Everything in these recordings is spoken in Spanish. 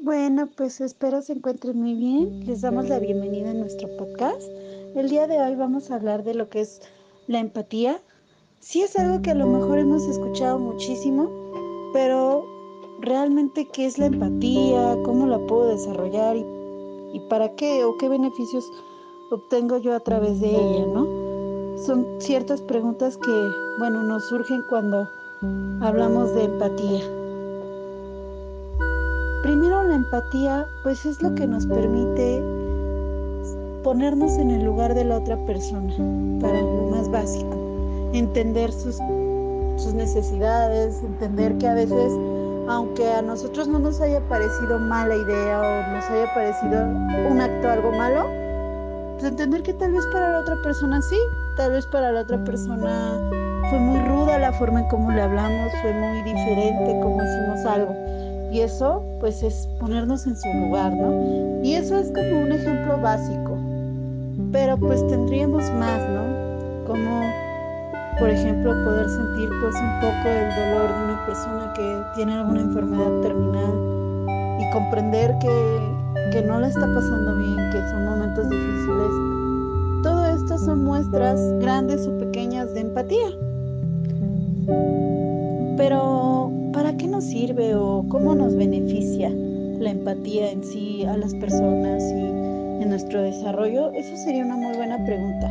Bueno, pues espero se encuentren muy bien. Les damos la bienvenida a nuestro podcast. El día de hoy vamos a hablar de lo que es la empatía. Sí es algo que a lo mejor hemos escuchado muchísimo, pero realmente qué es la empatía, cómo la puedo desarrollar y, y para qué o qué beneficios obtengo yo a través de ella, ¿no? Son ciertas preguntas que, bueno, nos surgen cuando hablamos de empatía. Empatía, pues es lo que nos permite ponernos en el lugar de la otra persona, para lo más básico, entender sus, sus necesidades, entender que a veces, aunque a nosotros no nos haya parecido mala idea o nos haya parecido un acto algo malo, pues entender que tal vez para la otra persona sí, tal vez para la otra persona fue muy ruda la forma en cómo le hablamos, fue muy diferente cómo hicimos algo. Y eso, pues, es ponernos en su lugar, ¿no? Y eso es como un ejemplo básico. Pero pues tendríamos más, ¿no? Como, por ejemplo, poder sentir pues un poco el dolor de una persona que tiene alguna enfermedad terminal y comprender que, que no la está pasando bien, que son momentos difíciles. Todo esto son muestras grandes o pequeñas de empatía. Pero, ¿para qué sirve o cómo nos beneficia la empatía en sí a las personas y en nuestro desarrollo? Eso sería una muy buena pregunta.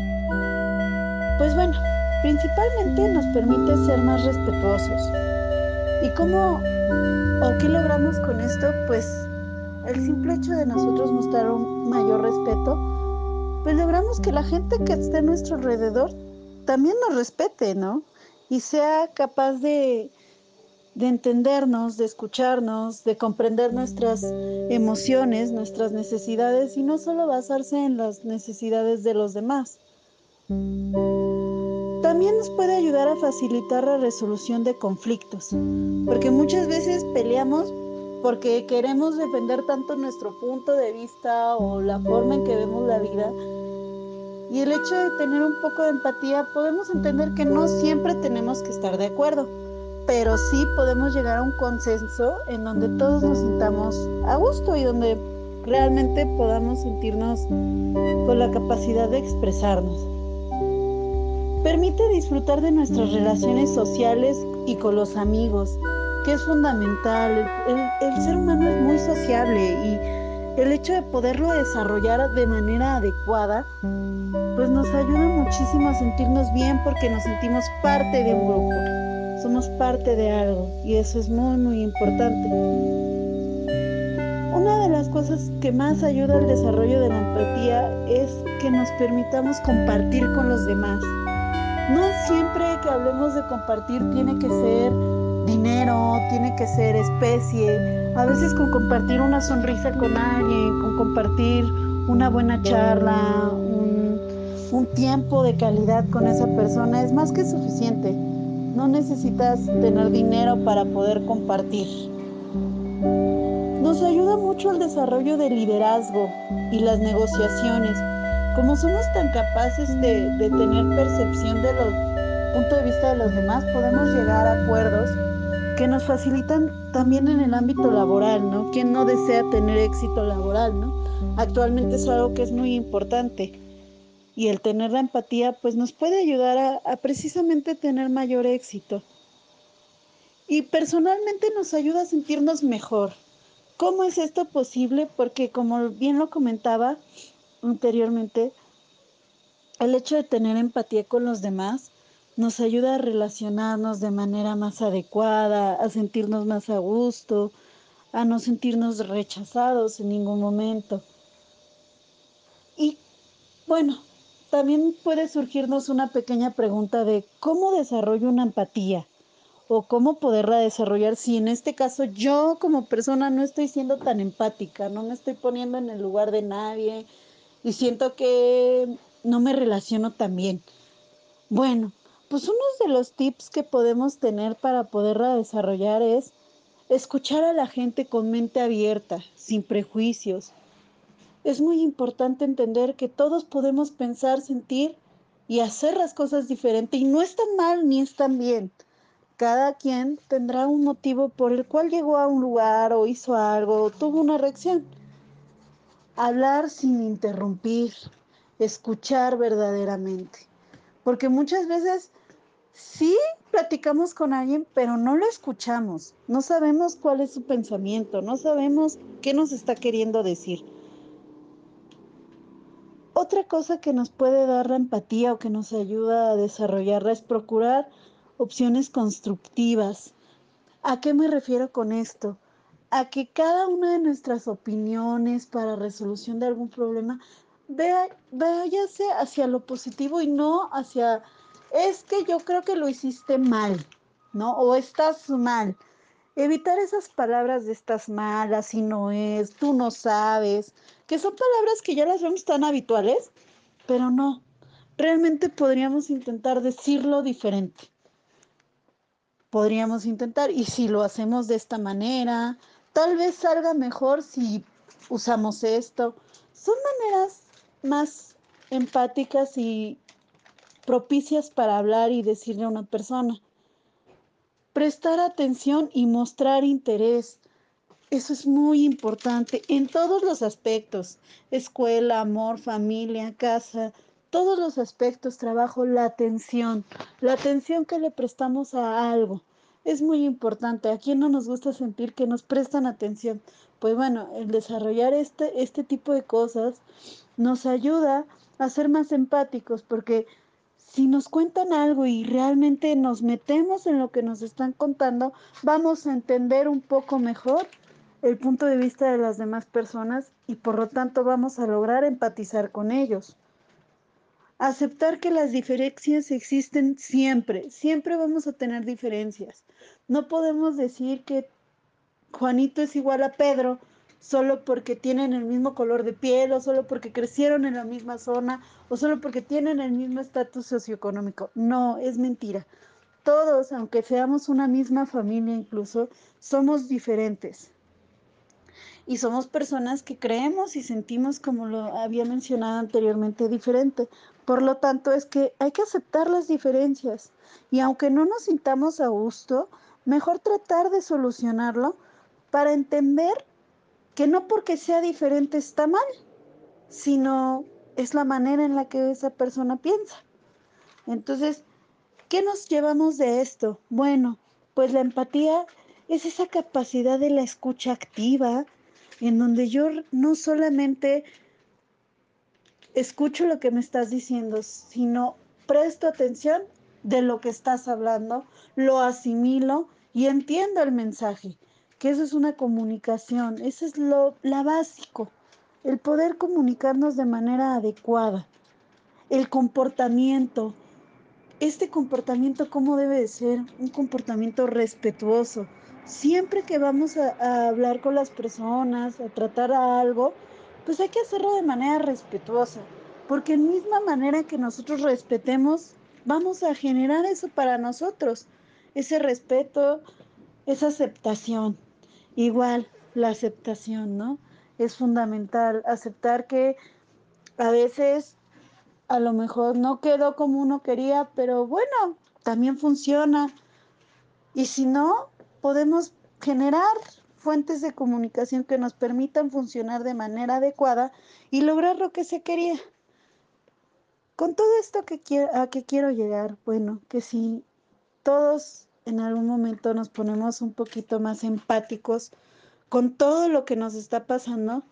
Pues bueno, principalmente nos permite ser más respetuosos. ¿Y cómo o qué logramos con esto? Pues el simple hecho de nosotros mostrar un mayor respeto, pues logramos que la gente que esté a nuestro alrededor también nos respete, ¿no? Y sea capaz de, de entendernos, de escucharnos, de comprender nuestras emociones, nuestras necesidades y no solo basarse en las necesidades de los demás. También nos puede ayudar a facilitar la resolución de conflictos, porque muchas veces peleamos porque queremos defender tanto nuestro punto de vista o la forma en que vemos la vida. Y el hecho de tener un poco de empatía podemos entender que no siempre tenemos que estar de acuerdo, pero sí podemos llegar a un consenso en donde todos nos sintamos a gusto y donde realmente podamos sentirnos con la capacidad de expresarnos. Permite disfrutar de nuestras relaciones sociales y con los amigos, que es fundamental. El, ser humano es muy sociable y el hecho de poderlo desarrollar de manera adecuada, pues nos ayuda muchísimo a sentirnos bien porque nos sentimos parte de un grupo, somos parte de algo y eso es muy, muy importante. Una de las cosas que más ayuda al desarrollo de la empatía es que nos permitamos compartir con los demás. No siempre que hablemos de compartir tiene que ser dinero, tiene que ser especie. A veces con compartir una sonrisa con alguien, con compartir una buena charla, un, un, tiempo de calidad con esa persona es más que suficiente. No necesitas tener dinero para poder compartir. Nos ayuda mucho el desarrollo del liderazgo y las negociaciones. Como somos tan capaces de, tener percepción de los puntos de vista de los demás, podemos llegar a acuerdos que nos facilitan también en el ámbito laboral, ¿no? ¿Quién no desea tener éxito laboral, ¿no? Actualmente es algo que es muy importante y el tener la empatía pues nos puede ayudar a, precisamente tener mayor éxito. Y personalmente nos ayuda a sentirnos mejor. ¿Cómo es esto posible? Porque como bien lo comentaba anteriormente, el hecho de tener empatía con los demás nos ayuda a relacionarnos de manera más adecuada, a sentirnos más a gusto, a no sentirnos rechazados en ningún momento. Y bueno, también puede surgirnos una pequeña pregunta de cómo desarrollo una empatía o cómo poderla desarrollar si en este caso yo como persona no estoy siendo tan empática, no me estoy poniendo en el lugar de nadie y siento que no me relaciono tan bien. Bueno, pues uno de los tips que podemos tener para poderla desarrollar es escuchar a la gente con mente abierta, sin prejuicios. Es muy importante entender que todos podemos pensar, sentir y hacer las cosas diferentes y no es tan mal ni es tan bien. Cada quien tendrá un motivo por el cual llegó a un lugar o hizo algo o tuvo una reacción. Hablar sin interrumpir, escuchar verdaderamente. Porque muchas veces sí platicamos con alguien, pero no lo escuchamos. No sabemos cuál es su pensamiento, no sabemos qué nos está queriendo decir. Otra cosa que nos puede dar la empatía o que nos ayuda a desarrollarla es procurar opciones constructivas. ¿A qué me refiero con esto? A que cada una de nuestras opiniones para resolución de algún problema vea, váyase hacia lo positivo y no hacia, es que yo creo que lo hiciste mal, ¿no? O estás mal. Evitar esas palabras de estás mal, así no es, tú no sabes, que son palabras que ya las vemos tan habituales, pero no, realmente podríamos intentar decirlo diferente. Podríamos intentar, y si lo hacemos de esta manera, tal vez salga mejor si usamos esto. Son maneras más empáticas y propicias para hablar y decirle a una persona. Prestar atención y mostrar interés. Eso es muy importante en todos los aspectos. Escuela, amor, familia, casa, todos los aspectos, trabajo, la atención. La atención que le prestamos a algo. Es muy importante. ¿A quién no nos gusta sentir que nos prestan atención? Pues bueno, el desarrollar este, este tipo de cosas nos ayuda a ser más empáticos porque si nos cuentan algo y realmente nos metemos en lo que nos están contando, vamos a entender un poco mejor el punto de vista de las demás personas y por lo tanto vamos a lograr empatizar con ellos. Aceptar que las diferencias existen siempre, siempre vamos a tener diferencias. No podemos decir que Juanito es igual a Pedro solo porque tienen el mismo color de piel o solo porque crecieron en la misma zona o solo porque tienen el mismo estatus socioeconómico. No, es mentira. Todos, aunque seamos una misma familia incluso, somos diferentes. Y somos personas que creemos y sentimos, como lo había mencionado anteriormente, diferente. Por lo tanto, es que hay que aceptar las diferencias. Y aunque no nos sintamos a gusto, mejor tratar de solucionarlo para entender que no porque sea diferente está mal, sino es la manera en la que esa persona piensa. Entonces, ¿qué nos llevamos de esto? Bueno, pues la empatía es esa capacidad de la escucha activa, en donde yo no solamente escucho lo que me estás diciendo, sino presto atención de lo que estás hablando, lo asimilo y entiendo el mensaje que eso es una comunicación, eso es lo la básico, el poder comunicarnos de manera adecuada, el comportamiento, este comportamiento cómo debe de ser, un comportamiento respetuoso. Siempre que vamos a, a hablar con las personas, a tratar a algo, pues hay que hacerlo de manera respetuosa, porque en misma manera que nosotros respetemos, vamos a generar eso para nosotros, ese respeto, esa aceptación. Igual, la aceptación, ¿no? Es fundamental aceptar que a veces a lo mejor no quedó como uno quería, pero bueno, también funciona. Y si no, podemos generar fuentes de comunicación que nos permitan funcionar de manera adecuada y lograr lo que se quería. Con todo esto que quiero, a que quiero llegar, bueno, que si todos en algún momento nos ponemos un poquito más empáticos con todo lo que nos está pasando,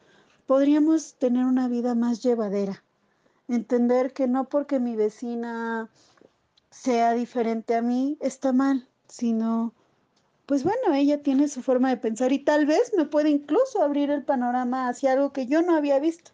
podríamos tener una vida más llevadera. Entender que no porque mi vecina sea diferente a mí está mal, sino, pues bueno, ella tiene su forma de pensar y tal vez me puede incluso abrir el panorama hacia algo que yo no había visto.